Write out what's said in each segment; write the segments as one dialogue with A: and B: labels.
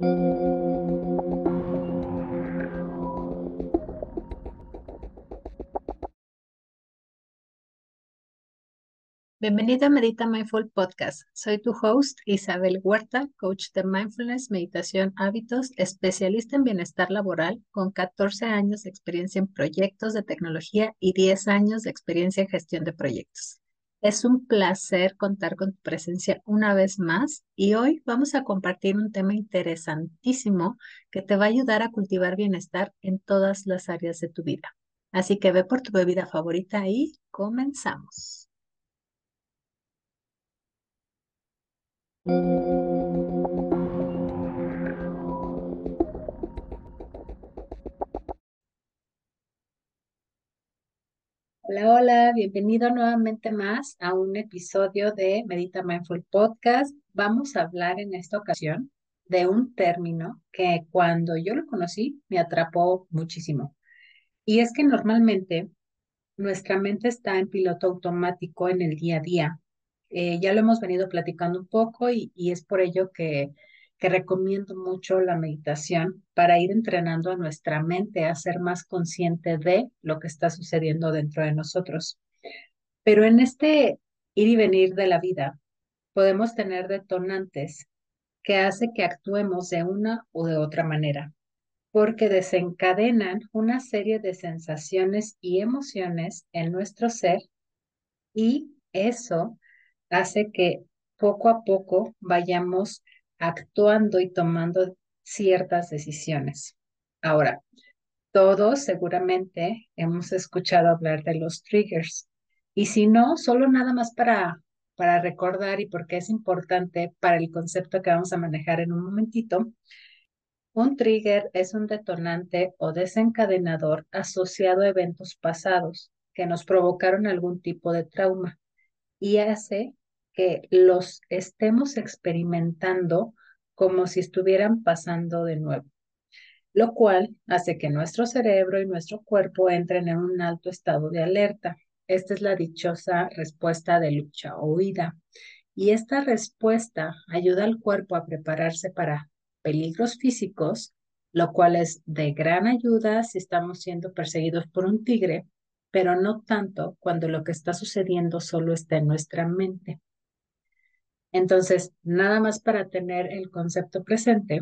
A: Bienvenido a Medita Mindful Podcast. Soy tu host Isabel Huerta, coach de mindfulness, meditación, hábitos, especialista en bienestar laboral con 14 años de experiencia en proyectos de tecnología y 10 años de experiencia en gestión de proyectos. Es un placer contar con tu presencia una vez más y hoy vamos a compartir un tema interesantísimo que te va a ayudar a cultivar bienestar en todas las áreas de tu vida. Así que ve por tu bebida favorita y comenzamos. Hola, hola, bienvenido nuevamente más a un episodio de Medita Mindful Podcast. Vamos a hablar en esta ocasión de un término que cuando yo lo conocí me atrapó muchísimo. Y es que normalmente nuestra mente está en piloto automático en el día a día eh, ya lo hemos venido platicando un poco y, es por ello que, que recomiendo mucho la meditación para ir entrenando a nuestra mente a ser más consciente de lo que está sucediendo dentro de nosotros. Pero en este ir y venir de la vida, podemos tener detonantes que hace que actuemos de una u de otra manera, porque desencadenan una serie de sensaciones y emociones en nuestro ser y eso hace que poco a poco vayamos actuando y tomando ciertas decisiones. Ahora, todos seguramente hemos escuchado hablar de los triggers. Y si no, solo nada más para, para recordar y porque es importante para el concepto que vamos a manejar en un momentito, un trigger es un detonante o desencadenador asociado a eventos pasados que nos provocaron algún tipo de trauma y hace que los estemos experimentando como si estuvieran pasando de nuevo, lo cual hace que nuestro cerebro y nuestro cuerpo entren en un alto estado de alerta. Esta es la dichosa respuesta de lucha o huida. Y esta respuesta ayuda al cuerpo a prepararse para peligros físicos, lo cual es de gran ayuda si estamos siendo perseguidos por un tigre, pero no tanto cuando lo que está sucediendo solo está en nuestra mente. Entonces, nada más para tener el concepto presente,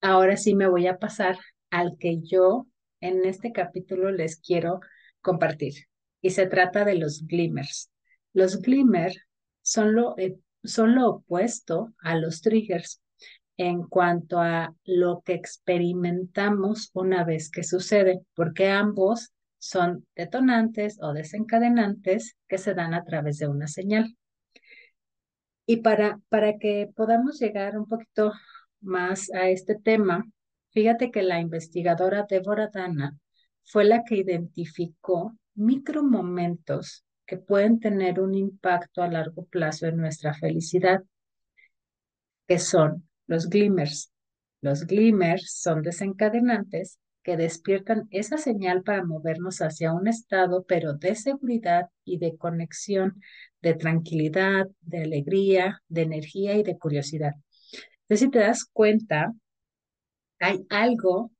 A: ahora sí me voy a pasar al que yo en este capítulo les quiero compartir. Y se trata de los glimmers. Los glimmers son lo, eh, son lo opuesto a los triggers en cuanto a lo que experimentamos una vez que sucede, porque ambos son detonantes o desencadenantes que se dan a través de una señal. Y para, para que podamos llegar un poquito más a este tema, fíjate que la investigadora Deborah Dana fue la que identificó micromomentos que pueden tener un impacto a largo plazo en nuestra felicidad, que son los glimmers. Los glimmers son desencadenantes que despiertan esa señal para movernos hacia un estado, pero de seguridad y de conexión, de tranquilidad, de alegría, de energía y de curiosidad. Entonces, si te das cuenta, hay algo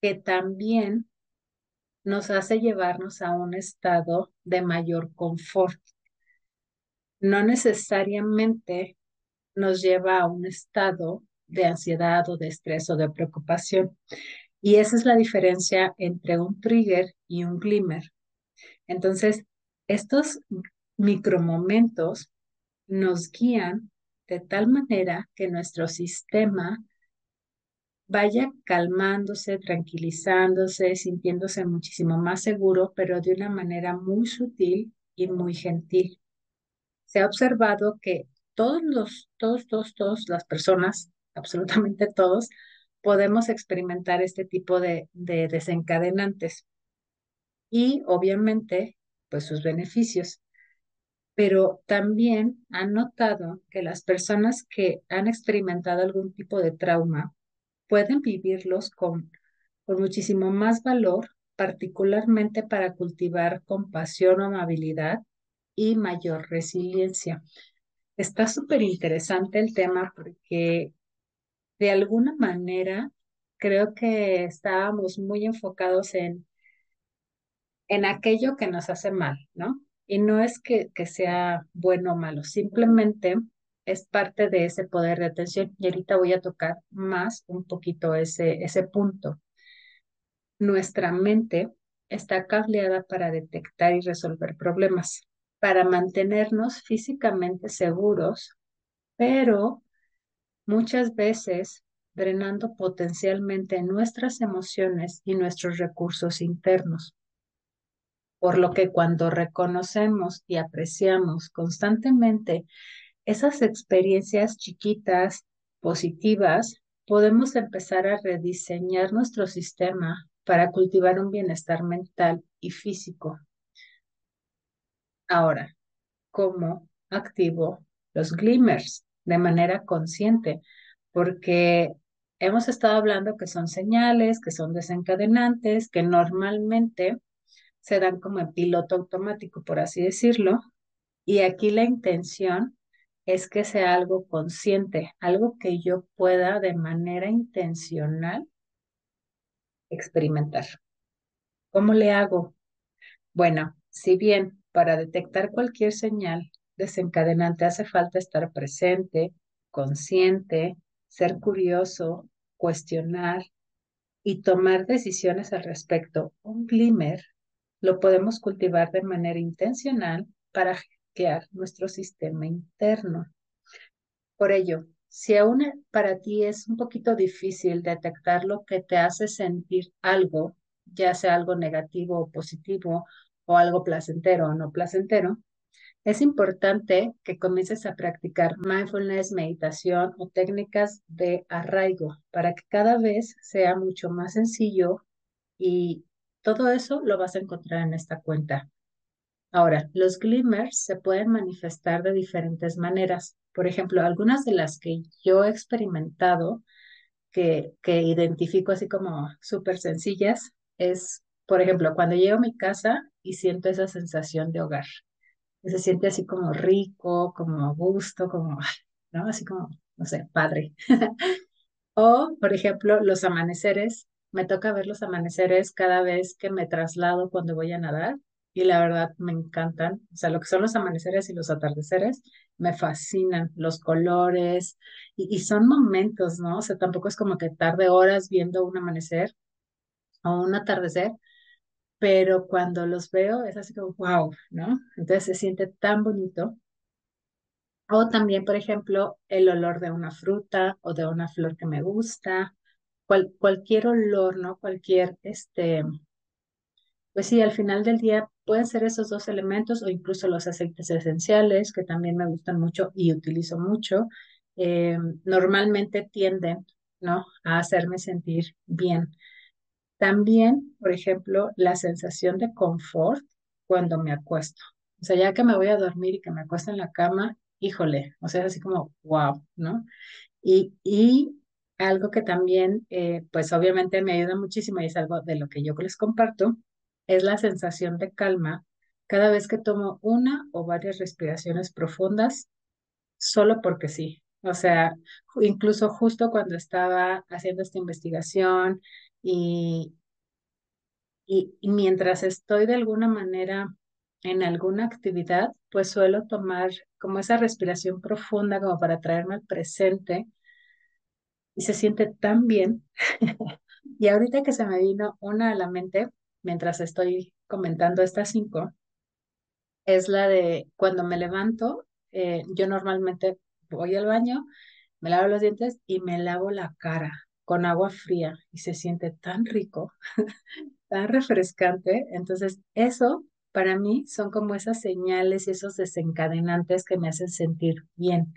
A: que también nos hace llevarnos a un estado de mayor confort. No necesariamente nos lleva a un estado de ansiedad o de estrés o de preocupación. Y esa es la diferencia entre un trigger y un glimmer. Entonces, estos micromomentos nos guían de tal manera que nuestro sistema vaya calmándose, tranquilizándose, sintiéndose muchísimo más seguro, pero de una manera muy sutil y muy gentil. Se ha observado que todos los, todos, todos, todas las personas absolutamente todos, podemos experimentar este tipo de, desencadenantes y obviamente pues sus beneficios. Pero también han notado que las personas que han experimentado algún tipo de trauma pueden vivirlos con, con muchísimo más valor, particularmente para cultivar compasión amabilidad y mayor resiliencia. Está súper interesante el tema porque de alguna manera creo que estábamos muy enfocados en, en aquello que nos hace mal, ¿no? Y no es que, que sea bueno o malo, simplemente es parte de ese poder de atención. Y ahorita voy a tocar más un poquito ese, ese punto. Nuestra mente está cableada para detectar y resolver problemas, para mantenernos físicamente seguros, pero muchas veces drenando potencialmente nuestras emociones y nuestros recursos internos. Por lo que cuando reconocemos y apreciamos constantemente esas experiencias chiquitas, positivas, podemos empezar a rediseñar nuestro sistema para cultivar un bienestar mental y físico. Ahora, ¿cómo activo los glimmers de manera consciente? Porque hemos estado hablando que son señales, que son desencadenantes, que normalmente se dan como en piloto automático, por así decirlo. Y aquí la intención es que sea algo consciente, algo que yo pueda de manera intencional experimentar. ¿Cómo le hago? Bueno, si bien para detectar cualquier señal desencadenante hace falta estar presente, consciente, ser curioso, cuestionar y tomar decisiones al respecto, un glimmer lo podemos cultivar de manera intencional para hackear nuestro sistema interno. Por ello, si aún para ti es un poquito difícil detectar lo que te hace sentir algo, ya sea algo negativo o positivo, o algo placentero o no placentero, es importante que comiences a practicar mindfulness, meditación o técnicas de arraigo para que cada vez sea mucho más sencillo y todo eso lo vas a encontrar en esta cuenta. Ahora, los glimmers se pueden manifestar de diferentes maneras. Por ejemplo, algunas de las que yo he experimentado, que, que identifico así como súper sencillas, es, por ejemplo, cuando llego a mi casa y siento esa sensación de hogar. Se siente así como rico, como a gusto, como, ¿no? Así como, no sé, padre. o, por ejemplo, los amaneceres. Me toca ver los amaneceres cada vez que me traslado cuando voy a nadar y la verdad me encantan. O sea, lo que son los amaneceres y los atardeceres me fascinan, los colores y, y son momentos, ¿no? O sea, tampoco es como que tarde horas viendo un amanecer o un atardecer, pero cuando los veo es así como, wow, ¿no? Entonces se siente tan bonito. O también, por ejemplo, el olor de una fruta o de una flor que me gusta, cual, cualquier olor, ¿no? Cualquier, este, pues sí, al final del día pueden ser esos dos elementos o incluso los aceites esenciales, que también me gustan mucho y utilizo mucho. Eh, normalmente tienden, ¿no? A hacerme sentir bien. También, por ejemplo, la sensación de confort cuando me acuesto. O sea, ya que me voy a dormir y que me acuesto en la cama, híjole, o sea, es así como, wow, ¿no? Y, y algo que también, eh, pues obviamente me ayuda muchísimo y es algo de lo que yo les comparto, es la sensación de calma cada vez que tomo una o varias respiraciones profundas, solo porque sí. O sea, incluso justo cuando estaba haciendo esta investigación y, y, mientras estoy de alguna manera en alguna actividad, pues suelo tomar como esa respiración profunda como para traerme al presente y se siente tan bien. y ahorita que se me vino una a la mente, mientras estoy comentando estas cinco, es la de cuando me levanto, eh, yo normalmente voy al baño, me lavo los dientes y me lavo la cara con agua fría y se siente tan rico, tan refrescante. Entonces, eso para mí son como esas señales y esos desencadenantes que me hacen sentir bien.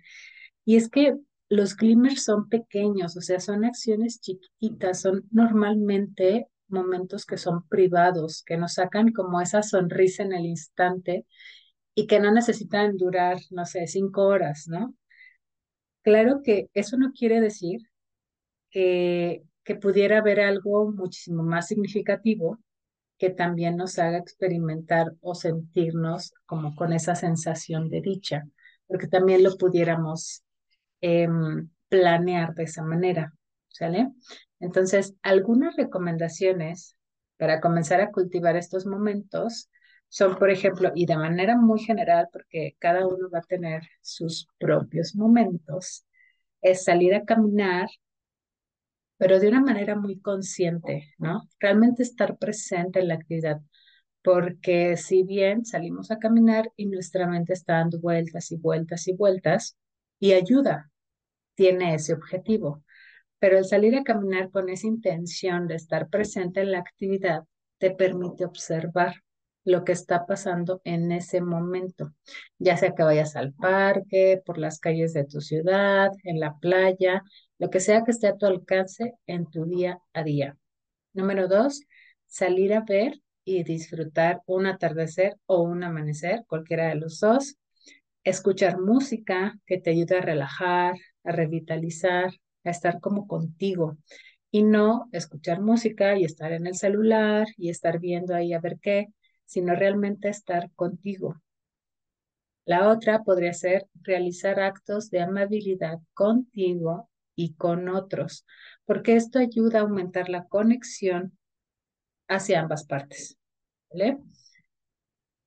A: Y es que los glimmers son pequeños, o sea, son acciones chiquitas, son normalmente momentos que son privados, que nos sacan como esa sonrisa en el instante y que no necesitan durar, no sé, cinco horas, ¿no? Claro que eso no quiere decir que, que pudiera haber algo muchísimo más significativo que también nos haga experimentar o sentirnos como con esa sensación de dicha, porque también lo pudiéramos eh, planear de esa manera, ¿sale? Entonces, algunas recomendaciones para comenzar a cultivar estos momentos son, por ejemplo, y de manera muy general, porque cada uno va a tener sus propios momentos, es salir a caminar, pero de una manera muy consciente, ¿no? Realmente estar presente en la actividad, porque si bien salimos a caminar y nuestra mente está dando vueltas y vueltas y vueltas, y ayuda, tiene ese objetivo, pero el salir a caminar con esa intención de estar presente en la actividad te permite observar lo que está pasando en ese momento, ya sea que vayas al parque, por las calles de tu ciudad, en la playa, lo que sea que esté a tu alcance en tu día a día. Número dos, salir a ver y disfrutar un atardecer o un amanecer, cualquiera de los dos. Escuchar música que te ayude a relajar, a revitalizar, a estar como contigo y no escuchar música y estar en el celular y estar viendo ahí a ver qué, sino realmente estar contigo. La otra podría ser realizar actos de amabilidad contigo y con otros, porque esto ayuda a aumentar la conexión hacia ambas partes.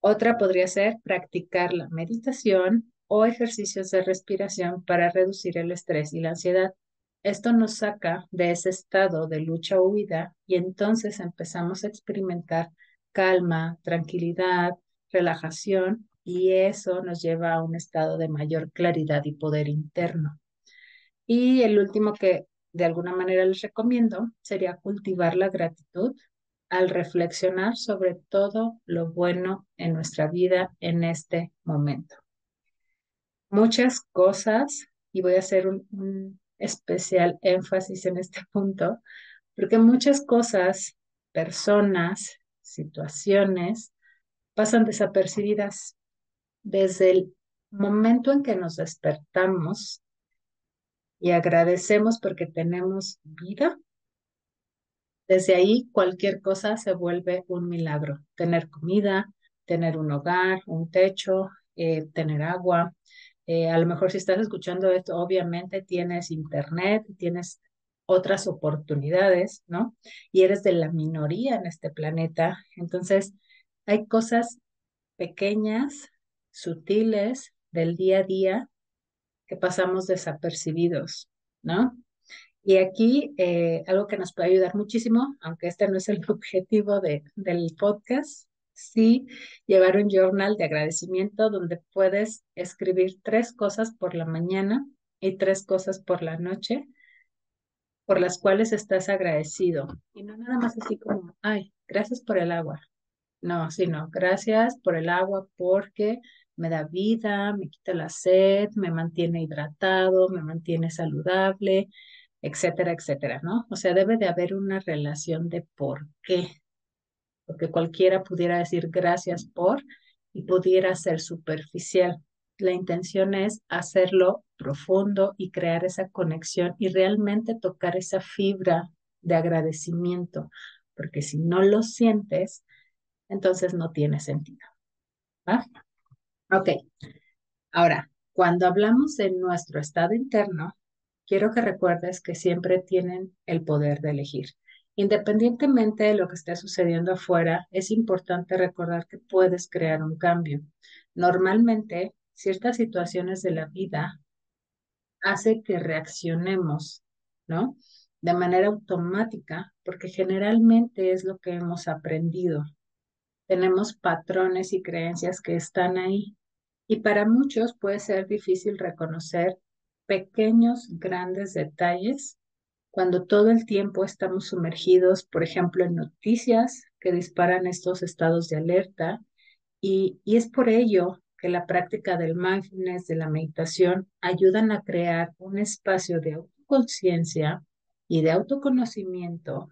A: Otra podría ser practicar la meditación o ejercicios de respiración para reducir el estrés y la ansiedad. Esto nos saca de ese estado de lucha o huida y entonces empezamos a experimentar calma, tranquilidad, relajación y eso nos lleva a un estado de mayor claridad y poder interno. Y el último que de alguna manera les recomiendo sería cultivar la gratitud al reflexionar sobre todo lo bueno en nuestra vida en este momento. Muchas cosas, y voy a hacer un, especial énfasis en este punto, porque muchas cosas, personas, situaciones, pasan desapercibidas desde el momento en que nos despertamos y agradecemos porque tenemos vida. Desde ahí cualquier cosa se vuelve un milagro. Tener comida, tener un hogar, un techo, eh, tener agua, eh, a lo mejor si estás escuchando esto, obviamente tienes internet, tienes otras oportunidades, ¿no? Y eres de la minoría en este planeta. Entonces, hay cosas pequeñas, sutiles del día a día que pasamos desapercibidos, ¿no? Y aquí eh, algo que nos puede ayudar muchísimo, aunque este no es el objetivo de, del podcast, sí llevar un journal de agradecimiento donde puedes escribir tres cosas por la mañana y tres cosas por la noche por las cuales estás agradecido. Y no nada más así como, ay, gracias por el agua. No, sino gracias por el agua porque me da vida, me quita la sed, me mantiene hidratado, me mantiene saludable, etcétera, etcétera, ¿no? O sea, debe de haber una relación de por qué porque cualquiera pudiera decir gracias por y pudiera ser superficial. La intención es hacerlo profundo y crear esa conexión y realmente tocar esa fibra de agradecimiento, porque si no lo sientes, entonces no tiene sentido. ¿Va? Ok. Ahora, cuando hablamos de nuestro estado interno, quiero que recuerdes que siempre tienen el poder de elegir. Independientemente de lo que esté sucediendo afuera, es importante recordar que puedes crear un cambio. Normalmente, ciertas situaciones de la vida hace que reaccionemos, ¿no? De manera automática, porque generalmente es lo que hemos aprendido. Tenemos patrones y creencias que están ahí. Y para muchos puede ser difícil reconocer pequeños, grandes detalles cuando todo el tiempo estamos sumergidos, por ejemplo, en noticias que disparan estos estados de alerta. Y, y es por ello que la práctica del mindfulness, de la meditación, ayudan a crear un espacio de autoconciencia y de autoconocimiento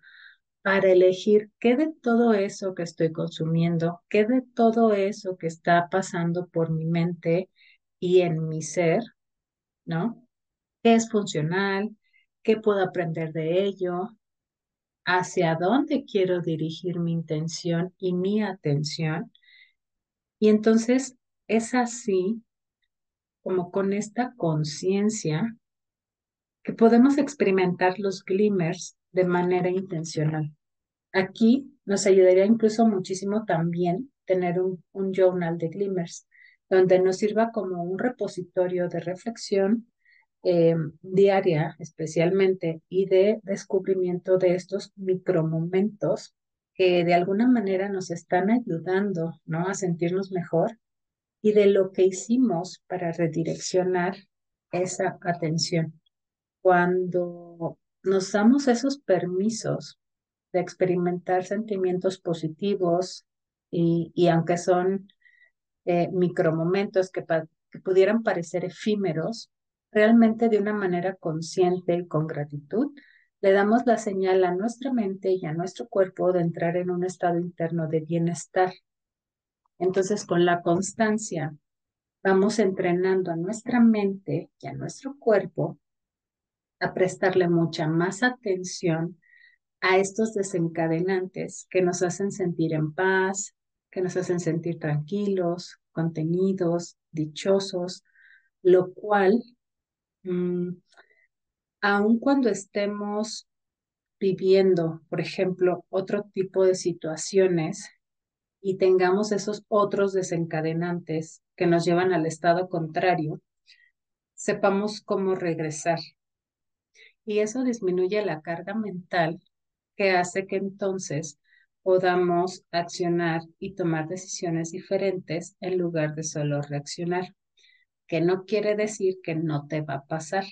A: para elegir qué de todo eso que estoy consumiendo, qué de todo eso que está pasando por mi mente y en mi ser, ¿no? ¿Qué es funcional? ¿Qué puedo aprender de ello? ¿Hacia dónde quiero dirigir mi intención y mi atención? Y entonces es así como con esta conciencia que podemos experimentar los glimmers de manera intencional. Aquí nos ayudaría incluso muchísimo también tener un, un journal de glimmers, donde nos sirva como un repositorio de reflexión eh, diaria especialmente y de descubrimiento de estos micromomentos que de alguna manera nos están ayudando ¿no? a sentirnos mejor y de lo que hicimos para redireccionar esa atención. Cuando nos damos esos permisos de experimentar sentimientos positivos y, y aunque son eh, micromomentos que, que pudieran parecer efímeros, realmente de una manera consciente y con gratitud, le damos la señal a nuestra mente y a nuestro cuerpo de entrar en un estado interno de bienestar. Entonces, con la constancia, vamos entrenando a nuestra mente y a nuestro cuerpo a prestarle mucha más atención a estos desencadenantes que nos hacen sentir en paz, que nos hacen sentir tranquilos, contenidos, dichosos, lo cual, mm, aun cuando estemos viviendo, por ejemplo, otro tipo de situaciones y tengamos esos otros desencadenantes que nos llevan al estado contrario, sepamos cómo regresar. Y eso disminuye la carga mental que hace que entonces podamos accionar y tomar decisiones diferentes en lugar de solo reaccionar, que no quiere decir que no te va a pasar,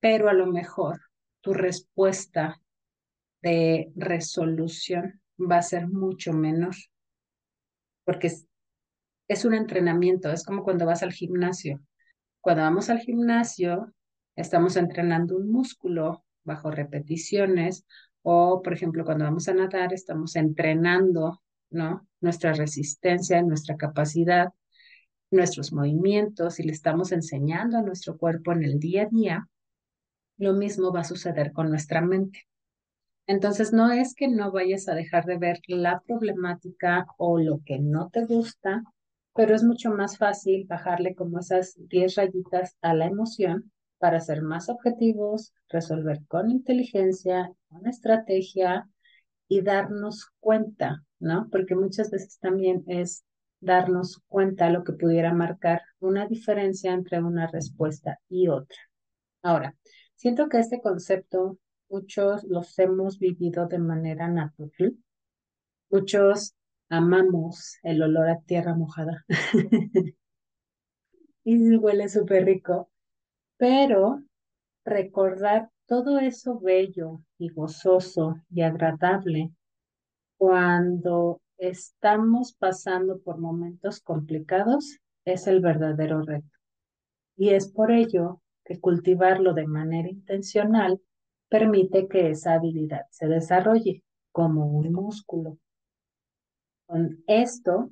A: pero a lo mejor tu respuesta de resolución va a ser mucho menor, porque es, un entrenamiento, es como cuando vas al gimnasio. Cuando vamos al gimnasio, estamos entrenando un músculo bajo repeticiones o, por ejemplo, cuando vamos a nadar, estamos entrenando, ¿no? Nuestra resistencia, nuestra capacidad, nuestros movimientos y le estamos enseñando a nuestro cuerpo en el día a día, lo mismo va a suceder con nuestra mente. Entonces, no es que no vayas a dejar de ver la problemática o lo que no te gusta, pero es mucho más fácil bajarle como esas 10 rayitas a la emoción para ser más objetivos, resolver con inteligencia, con estrategia y darnos cuenta, ¿no? Porque muchas veces también es darnos cuenta lo que pudiera marcar una diferencia entre una respuesta y otra. Ahora, siento que este concepto muchos los hemos vivido de manera natural. Muchos amamos el olor a tierra mojada. y huele súper rico. Pero recordar todo eso bello y gozoso y agradable cuando estamos pasando por momentos complicados es el verdadero reto. Y es por ello que cultivarlo de manera intencional permite que esa habilidad se desarrolle como un músculo. Con esto,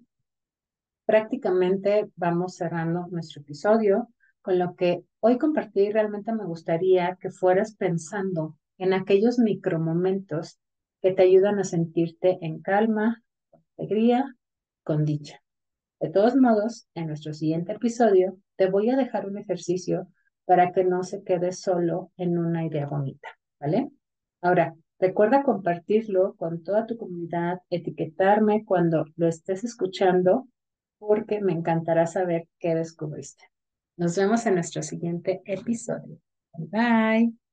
A: prácticamente vamos cerrando nuestro episodio con lo que hoy compartí, realmente me gustaría que fueras pensando en aquellos micromomentos que te ayudan a sentirte en calma, con alegría, con dicha. De todos modos, en nuestro siguiente episodio te voy a dejar un ejercicio para que no se quede solo en una idea bonita, ¿vale? Ahora, recuerda compartirlo con toda tu comunidad, etiquetarme cuando lo estés escuchando, porque me encantará saber qué descubriste. Nos vemos en nuestro siguiente episodio. Bye.